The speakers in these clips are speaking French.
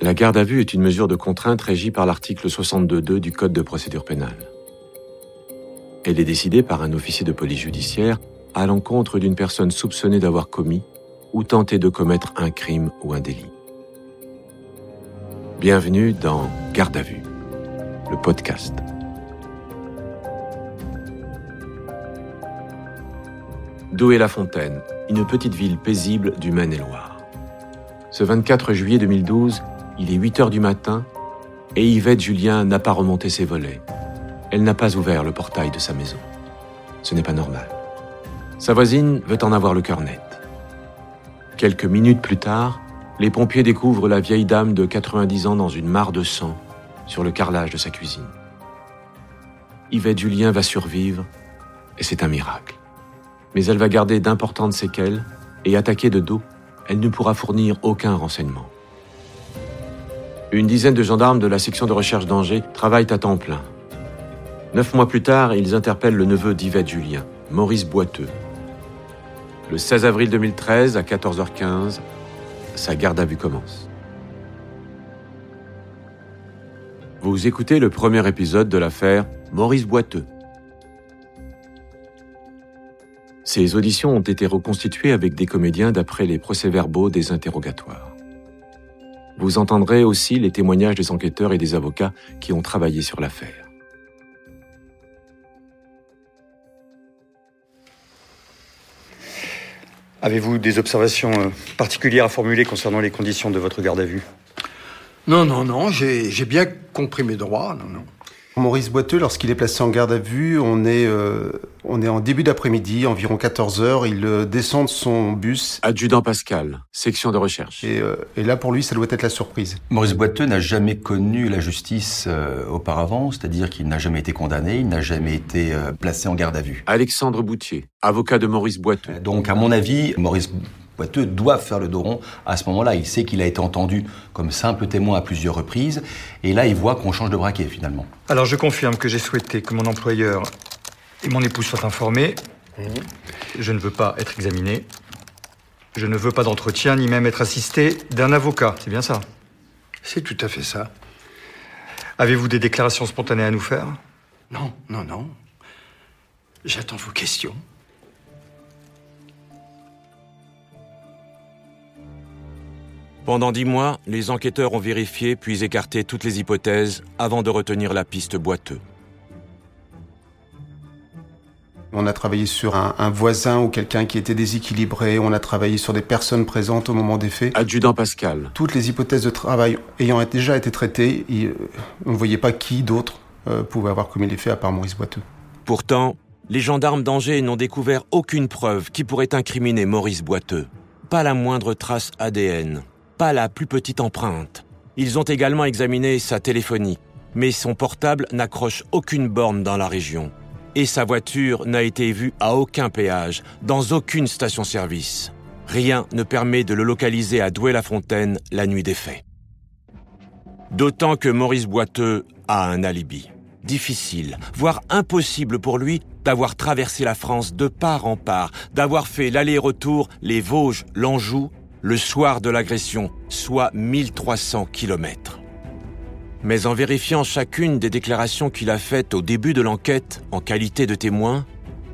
La garde à vue est une mesure de contrainte régie par l'article 62.2 du Code de procédure pénale. Elle est décidée par un officier de police judiciaire à l'encontre d'une personne soupçonnée d'avoir commis ou tenté de commettre un crime ou un délit. Bienvenue dans Garde à vue, le podcast. Douai-la-Fontaine, une petite ville paisible du Maine-et-Loire. Ce 24 juillet 2012, il est 8 heures du matin et Yvette Julien n'a pas remonté ses volets. Elle n'a pas ouvert le portail de sa maison. Ce n'est pas normal. Sa voisine veut en avoir le cœur net. Quelques minutes plus tard, les pompiers découvrent la vieille dame de 90 ans dans une mare de sang sur le carrelage de sa cuisine. Yvette Julien va survivre et c'est un miracle mais elle va garder d'importantes séquelles et attaquée de dos, elle ne pourra fournir aucun renseignement. Une dizaine de gendarmes de la section de recherche d'Angers travaillent à temps plein. Neuf mois plus tard, ils interpellent le neveu d'Yvette Julien, Maurice Boiteux. Le 16 avril 2013, à 14h15, sa garde à vue commence. Vous écoutez le premier épisode de l'affaire Maurice Boiteux. Ces auditions ont été reconstituées avec des comédiens d'après les procès-verbaux des interrogatoires. Vous entendrez aussi les témoignages des enquêteurs et des avocats qui ont travaillé sur l'affaire. Avez-vous des observations euh, particulières à formuler concernant les conditions de votre garde à vue? Non, non, non, j'ai bien compris mes droits, non, non. Maurice Boiteux, lorsqu'il est placé en garde à vue, on est, euh, on est en début d'après-midi, environ 14 heures. Il euh, descend de son bus. Adjudant Pascal, section de recherche. Et, euh, et, là, pour lui, ça doit être la surprise. Maurice Boiteux n'a jamais connu la justice auparavant, c'est-à-dire qu'il n'a jamais été condamné, il n'a jamais été placé en garde à vue. Alexandre Boutier, avocat de Maurice Boiteux. Donc, à mon avis, Maurice Boiteux doit faire le dos rond à ce moment-là. Il sait qu'il a été entendu comme simple témoin à plusieurs reprises, et là, il voit qu'on change de braquet finalement. Alors, je confirme que j'ai souhaité que mon employeur et mon épouse soient informés. Je ne veux pas être examiné. Je ne veux pas d'entretien, ni même être assisté d'un avocat. C'est bien ça? C'est tout à fait ça. Avez-vous des déclarations spontanées à nous faire? Non, non, non. J'attends vos questions. Pendant dix mois, les enquêteurs ont vérifié puis écarté toutes les hypothèses avant de retenir la piste boiteux. On a travaillé sur un, voisin ou quelqu'un qui était déséquilibré, on a travaillé sur des personnes présentes au moment des faits. Adjudant Pascal. Toutes les hypothèses de travail ayant déjà été traitées, euh, on ne voyait pas qui d'autre euh, pouvait avoir commis les faits à part Maurice Boiteux. Pourtant, les gendarmes d'Angers n'ont découvert aucune preuve qui pourrait incriminer Maurice Boiteux. Pas la moindre trace ADN pas la plus petite empreinte. Ils ont également examiné sa téléphonie, mais son portable n'accroche aucune borne dans la région. Et sa voiture n'a été vue à aucun péage, dans aucune station-service. Rien ne permet de le localiser à Douai-la-Fontaine la nuit des faits. D'autant que Maurice Boiteux a un alibi. Difficile, voire impossible pour lui d'avoir traversé la France de part en part, d'avoir fait l'aller-retour les Vosges, l'Anjou le soir de l'agression, soit 1300 kilomètres. Mais en vérifiant chacune des déclarations qu'il a faites au début de l'enquête en qualité de témoin,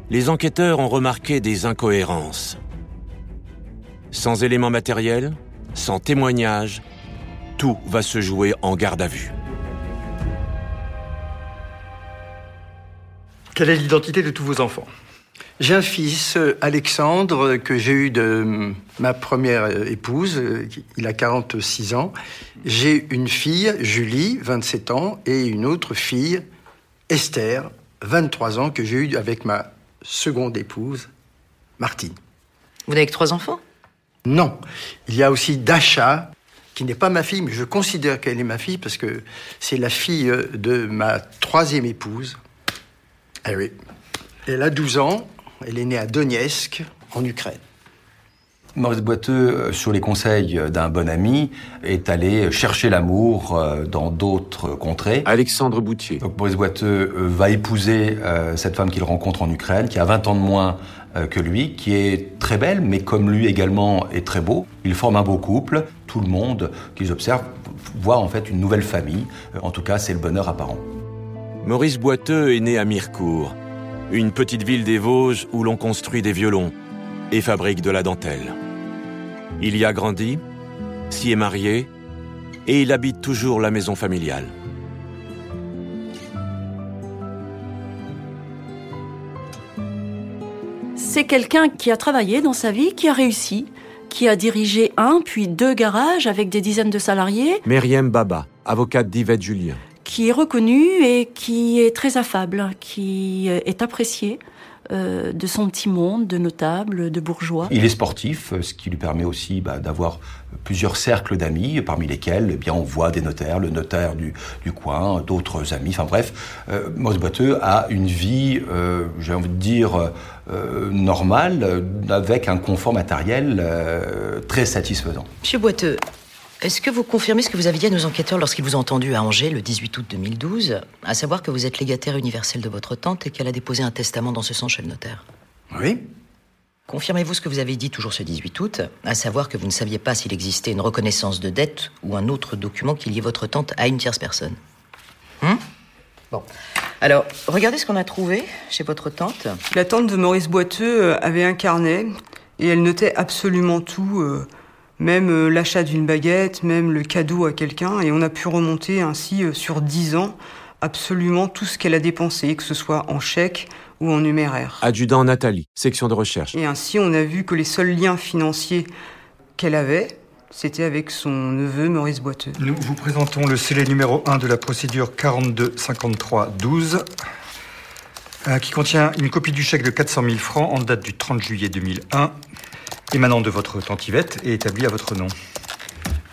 les enquêteurs ont remarqué des incohérences. Sans éléments matériels, sans témoignage, tout va se jouer en garde à vue. Quelle est l'identité de tous vos enfants? J'ai un fils, Alexandre, que j'ai eu de ma première épouse. Il a 46 ans. J'ai une fille, Julie, 27 ans, et une autre fille, Esther, 23 ans, que j'ai eue avec ma seconde épouse, Martine. Vous n'avez que trois enfants? Non. Il y a aussi Dasha, qui n'est pas ma fille, mais je considère qu'elle est ma fille parce que c'est la fille de ma troisième épouse. Eh oui. Elle a 12 ans, elle est née à Donetsk, en Ukraine. Maurice Boiteux, euh, sur les conseils d'un bon ami, est allé chercher l'amour euh, dans d'autres contrées. Alexandre Boutier. Donc Maurice Boiteux euh, va épouser cette femme qu'il rencontre en Ukraine, qui a 20 ans de moins que lui, qui est très belle, mais comme lui également est très beau. Ils forment un beau couple. Tout le monde qu'ils observent voit en fait une nouvelle famille. En tout cas, c'est le bonheur apparent. Maurice Boiteux est né à Mirecourt, une petite ville des Vosges où l'on construit des violons et fabrique de la dentelle. Il y a grandi, s'y est marié et il habite toujours la maison familiale. C'est quelqu'un qui a travaillé dans sa vie, qui a réussi, qui a dirigé un puis deux garages avec des dizaines de salariés. Myriam Baba, avocate d'Yvette Julien. Qui est reconnu et qui est très affable, qui est apprécié. Euh, de son petit monde de notables, de bourgeois. Il est sportif, ce qui lui permet aussi bah, d'avoir plusieurs cercles d'amis, parmi lesquels eh bien, on voit des notaires, le notaire du, du coin, d'autres amis, enfin bref. Euh, Maurice Boiteux a une vie, euh, j'ai envie de dire, euh, normale, avec un confort matériel euh, très satisfaisant. Monsieur Boiteux, est-ce que vous confirmez ce que vous aviez dit à nos enquêteurs lorsqu'ils vous ont entendu à Angers le 18 août 2012, à savoir que vous êtes légataire universel de votre tante et qu'elle a déposé un testament dans ce sens chez le notaire? Oui. Confirmez-vous ce que vous avez dit toujours ce 18 août, à savoir que vous ne saviez pas s'il existait une reconnaissance de dette ou un autre document qui liait votre tante à une tierce personne? Hum Bon. Alors, regardez ce qu'on a trouvé chez votre tante. La tante de Maurice Boiteux euh, avait un carnet et elle notait absolument tout, euh, même euh, l'achat d'une baguette, même le cadeau à quelqu'un, et on a pu remonter ainsi euh, sur dix ans absolument tout ce qu'elle a dépensé, que ce soit en chèque ou en numéraire. Adjudant Nathalie, section de recherche. Et ainsi, on a vu que les seuls liens financiers qu'elle avait, c'était avec son neveu Maurice Boiteux. Nous vous présentons le scellé numéro 1 de la procédure 42-53-12, euh, qui contient une copie du chèque de 400 000 francs en date du 30 juillet 2001, émanant de votre tante Yvette et établi à votre nom.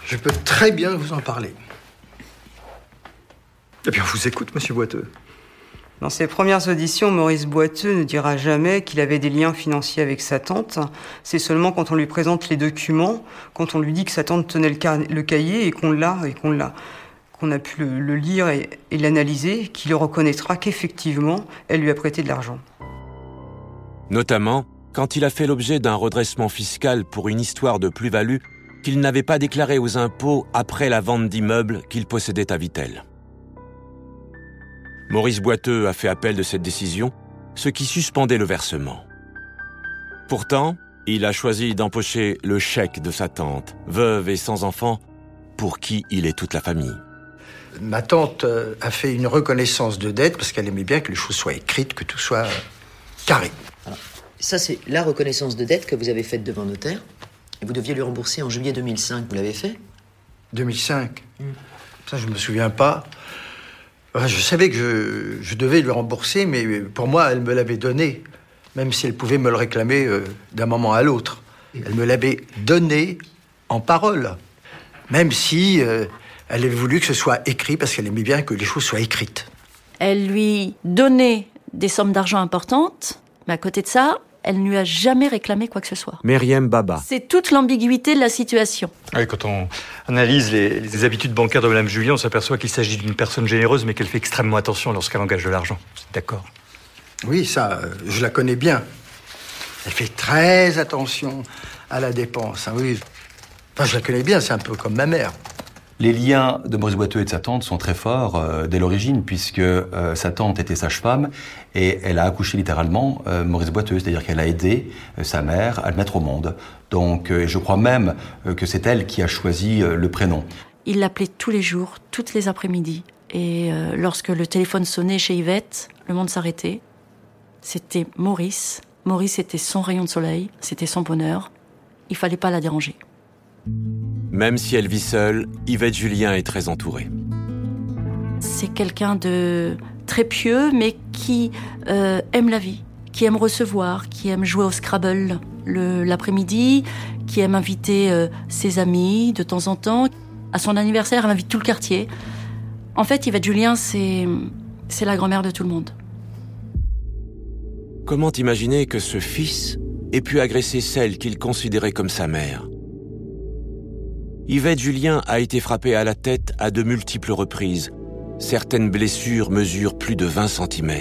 Je peux très bien vous en parler. Eh bien, on vous écoute, monsieur Boiteux. Dans ses premières auditions, Maurice Boiteux ne dira jamais qu'il avait des liens financiers avec sa tante. C'est seulement quand on lui présente les documents, quand on lui dit que sa tante tenait le, cahier et qu'on l'a et qu'on l'a, qu'on a pu le, le lire et, et l'analyser, qu'il reconnaîtra qu'effectivement, elle lui a prêté de l'argent. Notamment quand il a fait l'objet d'un redressement fiscal pour une histoire de plus-value qu'il n'avait pas déclarée aux impôts après la vente d'immeubles qu'il possédait à Vitel. Maurice Boiteux a fait appel de cette décision, ce qui suspendait le versement. Pourtant, il a choisi d'empocher le chèque de sa tante, veuve et sans enfant, pour qui il est toute la famille. Ma tante euh, a fait une reconnaissance de dette parce qu'elle aimait bien que les choses soient écrites, que tout soit euh, carré. Ça, c'est la reconnaissance de dette que vous avez faite devant notaire. Et vous deviez lui rembourser en juillet 2005. Vous l'avez fait? 2005. Ça, je me souviens pas. Enfin, Je savais que je, je devais lui rembourser, mais pour moi, elle me l'avait donné, même si elle pouvait me le réclamer euh, d'un moment à l'autre. Elle me l'avait donné en parole, même si euh, elle avait voulu que ce soit écrit, parce qu'elle aimait bien que les choses soient écrites. Elle lui donnait des sommes d'argent importantes, mais à côté de ça, elle ne lui a jamais réclamé quoi que ce soit. Myriam Baba, C'est toute l'ambiguïté de la situation. Oui, quand on analyse les, les habitudes bancaires de Mme Julien, on s'aperçoit qu'il s'agit d'une personne généreuse, mais qu'elle fait extrêmement attention lorsqu'elle engage de l'argent. D'accord? Oui, ça, euh, je la connais bien. Elle fait très attention à la dépense. hein, oui. Enfin, je la connais bien, c'est un peu comme ma mère. Les liens de Maurice Boiteux et de sa tante sont très forts euh, dès l'origine, puisque euh, sa tante était sage-femme et elle a accouché littéralement euh, Maurice Boiteux, c'est-à-dire qu'elle a aidé sa mère à le mettre au monde. Donc, je crois même que c'est elle qui a choisi le prénom. Il l'appelait tous les jours, toutes les après-midi. Et lorsque le téléphone sonnait chez Yvette, le monde s'arrêtait. C'était Maurice. Maurice était son rayon de soleil, c'était son bonheur. Il fallait pas la déranger. Même si elle vit seule, Yvette Julien est très entourée. C'est quelqu'un de très pieux, mais qui euh, aime la vie, qui aime recevoir, qui aime jouer au Scrabble le- l'après-midi, qui aime inviter euh, ses amis de temps en temps. À son anniversaire, elle invite tout le quartier. En fait, Yvette Julien, c'est c'est la grand-mère de tout le monde. Comment imaginer que ce fils ait pu agresser celle qu'il considérait comme sa mère? Yvette Julien a été frappée à la tête à de multiples reprises. Certaines blessures mesurent plus de 20 cm.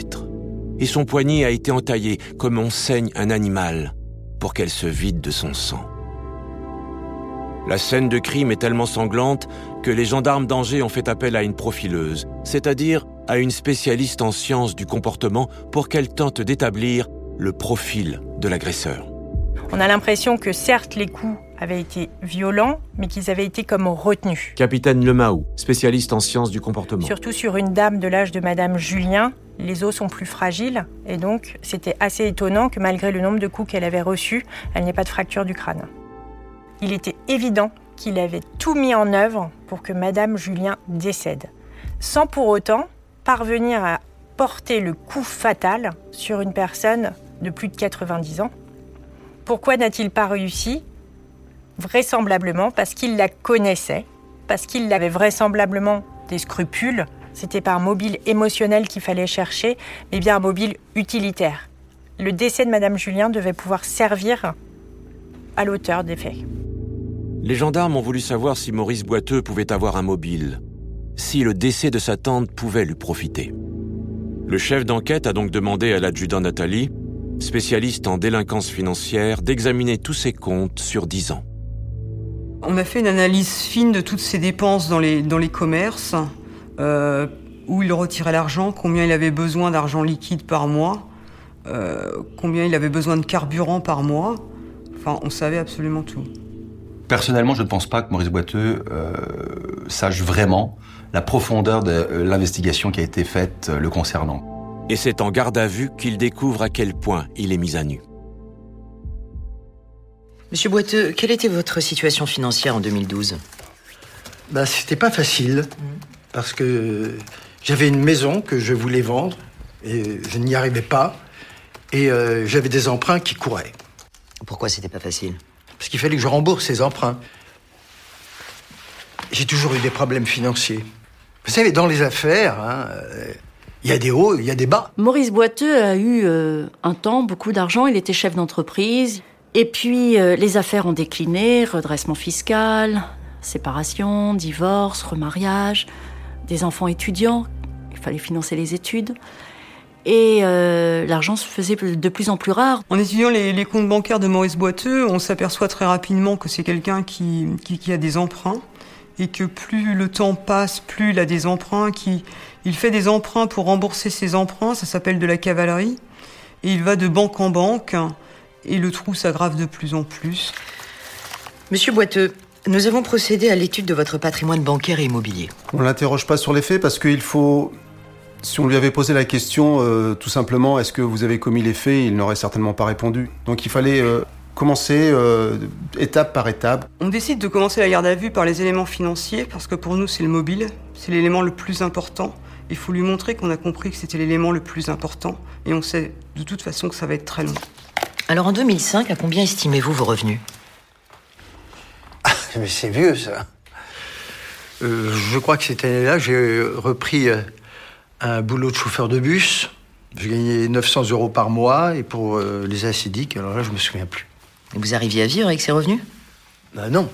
et son poignet a été entaillé comme on saigne un animal pour qu'elle se vide de son sang. La scène de crime est tellement sanglante que les gendarmes d'Angers ont fait appel à une profileuse, c'est-à-dire à une spécialiste en sciences du comportement pour qu'elle tente d'établir le profil de l'agresseur. On a l'impression que certes les coups avaient été violents, mais qu'ils avaient été comme retenus. Capitaine Lemaou, spécialiste en sciences du comportement. Surtout sur une dame de l'âge de Madame Julien, les os sont plus fragiles, et donc c'était assez étonnant que malgré le nombre de coups qu'elle avait reçus, elle n'ait pas de fracture du crâne. Il était évident qu'il avait tout mis en œuvre pour que Madame Julien décède, sans pour autant parvenir à porter le coup fatal sur une personne de plus de 90 ans. Pourquoi n'a-t-il pas réussi Vraisemblablement parce qu'il la connaissait, parce qu'il avait vraisemblablement des scrupules. C'était pas un mobile émotionnel qu'il fallait chercher, mais bien un mobile utilitaire. Le décès de Madame Julien devait pouvoir servir à l'auteur des faits. Les gendarmes ont voulu savoir si Maurice Boiteux pouvait avoir un mobile, si le décès de sa tante pouvait lui profiter. Le chef d'enquête a donc demandé à l'adjudant Nathalie, spécialiste en délinquance financière, d'examiner tous ses comptes sur 10 ans. On a fait une analyse fine de toutes ses dépenses dans les, dans les commerces, euh, où il retirait l'argent, combien il avait besoin d'argent liquide par mois, euh, combien il avait besoin de carburant par mois. Enfin, on savait absolument tout. Personnellement, je ne pense pas que Maurice Boiteux euh, sache vraiment la profondeur de l'investigation qui a été faite euh, le concernant. Et c'est en garde à vue qu'il découvre à quel point il est mis à nu. Monsieur Boiteux, quelle était votre situation financière en 2012 Bah, c'était pas facile, parce que j'avais une maison que je voulais vendre, et je n'y arrivais pas, et euh, j'avais des emprunts qui couraient. Pourquoi c'était pas facile? Parce qu'il fallait que je rembourse ces emprunts. J'ai toujours eu des problèmes financiers. Vous savez, dans les affaires, hein, euh, il y a des hauts, il y a des bas. Maurice Boiteux a eu euh, un temps beaucoup d'argent, il était chef d'entreprise. Et puis euh, les affaires ont décliné, redressement fiscal, séparation, divorce, remariage, des enfants étudiants, il fallait financer les études. Et euh, l'argent se faisait de plus en plus rare. En étudiant les, comptes bancaires de Maurice Boiteux, on s'aperçoit très rapidement que c'est quelqu'un qui a des emprunts et que plus le temps passe, plus il a des emprunts, qui, il fait des emprunts pour rembourser ses emprunts, ça s'appelle de la cavalerie, et il va de banque en banque, et le trou s'aggrave de plus en plus. Monsieur Boiteux, nous avons procédé à l'étude de votre patrimoine bancaire et immobilier. On l'interroge pas sur les faits parce qu'il faut. Si on lui avait posé la question, euh, tout simplement, est-ce que vous avez commis les faits, il n'aurait certainement pas répondu. Donc il fallait euh, commencer euh, étape par étape. On décide de commencer la garde à vue par les éléments financiers, parce que pour nous c'est le mobile, c'est l'élément le plus important. Il faut lui montrer qu'on a compris que c'était l'élément le plus important, et on sait de toute façon que ça va être très long. Alors en 2005, à combien estimez-vous vos revenus? Mais c'est vieux, ça. Euh, je crois que cette année-là, j'ai repris euh, un boulot de chauffeur de bus. J'ai gagné 900 euros par mois, et pour euh, les acidiques, alors là, je me souviens plus. Et Vous arriviez à vivre avec ces revenus? Ben non.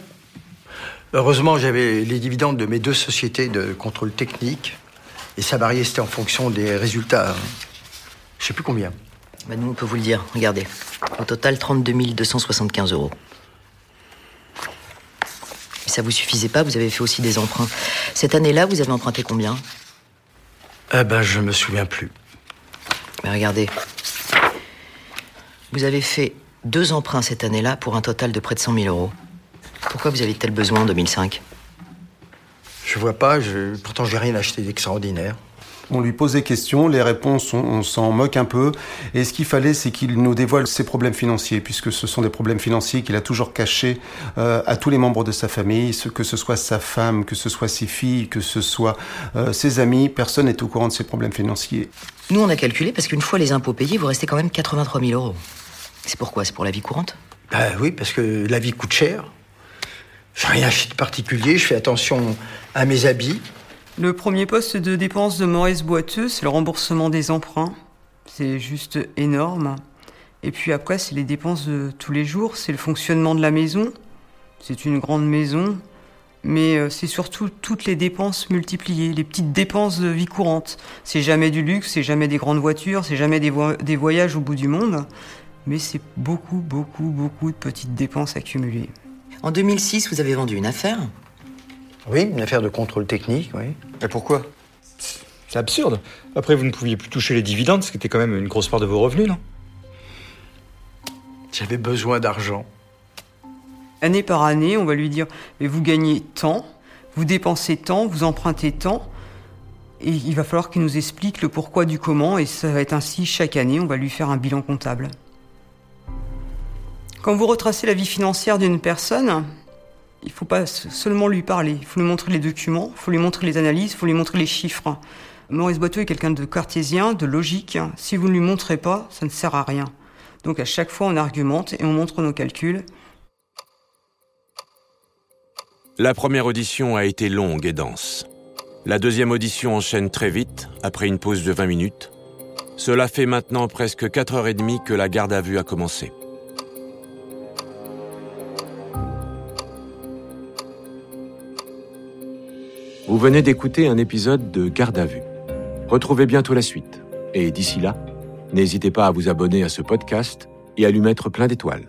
Heureusement, j'avais les dividendes de mes deux sociétés de contrôle technique, et ça variait, c'était en fonction des résultats. Je sais plus combien. Bah, Nous, on peut vous le dire. Regardez. Au total, 32 275 euros. Mais ça vous suffisait pas, vous avez fait aussi des emprunts. Cette année-là, vous avez emprunté combien? Eh ben, je me souviens plus. Mais regardez. Vous avez fait deux emprunts cette année-là pour un total de près de 100 000 euros. Pourquoi vous avez tel besoin en 2005 Je vois pas, je... pourtant j'ai rien acheté d'extraordinaire. On lui pose des questions, les réponses, on, on s'en moque un peu. Et ce qu'il fallait, c'est qu'il nous dévoile ses problèmes financiers, puisque ce sont des problèmes financiers qu'il a toujours cachés euh, à tous les membres de sa famille, ce- que ce soit sa femme, que ce soit ses filles, que ce soit euh, ses amis. Personne n'est au courant de ses problèmes financiers. Nous, on a calculé parce qu'une fois les impôts payés, vous restez quand même 83 000 euros. C'est pourquoi? C'est pour la vie courante? Ben oui, parce que la vie coûte cher. J'ai rien acheté de particulier, je fais attention à mes habits. Le premier poste de dépense de Maurice Boiteux, c'est le remboursement des emprunts. C'est juste énorme. Et puis après, c'est les dépenses de tous les jours, c'est le fonctionnement de la maison. C'est une grande maison. mais euh, c'est surtout toutes les dépenses multipliées, les petites dépenses de vie courante. C'est jamais du luxe, c'est jamais des grandes voitures, c'est jamais des, des voyages au bout du monde, mais c'est beaucoup, beaucoup, beaucoup de petites dépenses accumulées. En 2006, vous avez vendu une affaire Oui, une affaire de contrôle technique, oui. Et pourquoi? C'est absurde. Après, vous ne pouviez plus toucher les dividendes, ce qui était quand même une grosse part de vos revenus, non? J'avais besoin d'argent. Année par année, on va lui dire mais vous gagnez tant, vous dépensez tant, vous empruntez tant. Et il va falloir qu'il nous explique le pourquoi du comment, et ça va être ainsi chaque année, on va lui faire un bilan comptable. Quand vous retracez la vie financière d'une personne, il faut pas seulement lui parler, il faut lui montrer les documents, il faut lui montrer les analyses, il faut lui montrer les chiffres. Maurice Boiteux est quelqu'un de cartésien, de logique. Si vous ne lui montrez pas, ça ne sert à rien. Donc à chaque fois, on argumente et on montre nos calculs. La première audition a été longue et dense. La deuxième audition enchaîne très vite, après une pause de 20 minutes. Cela fait maintenant presque 4h30 que la garde à vue a commencé. Vous venez d'écouter un épisode de Garde à vue. Retrouvez bientôt la suite. Et d'ici là, n'hésitez pas à vous abonner à ce podcast et à lui mettre plein d'étoiles.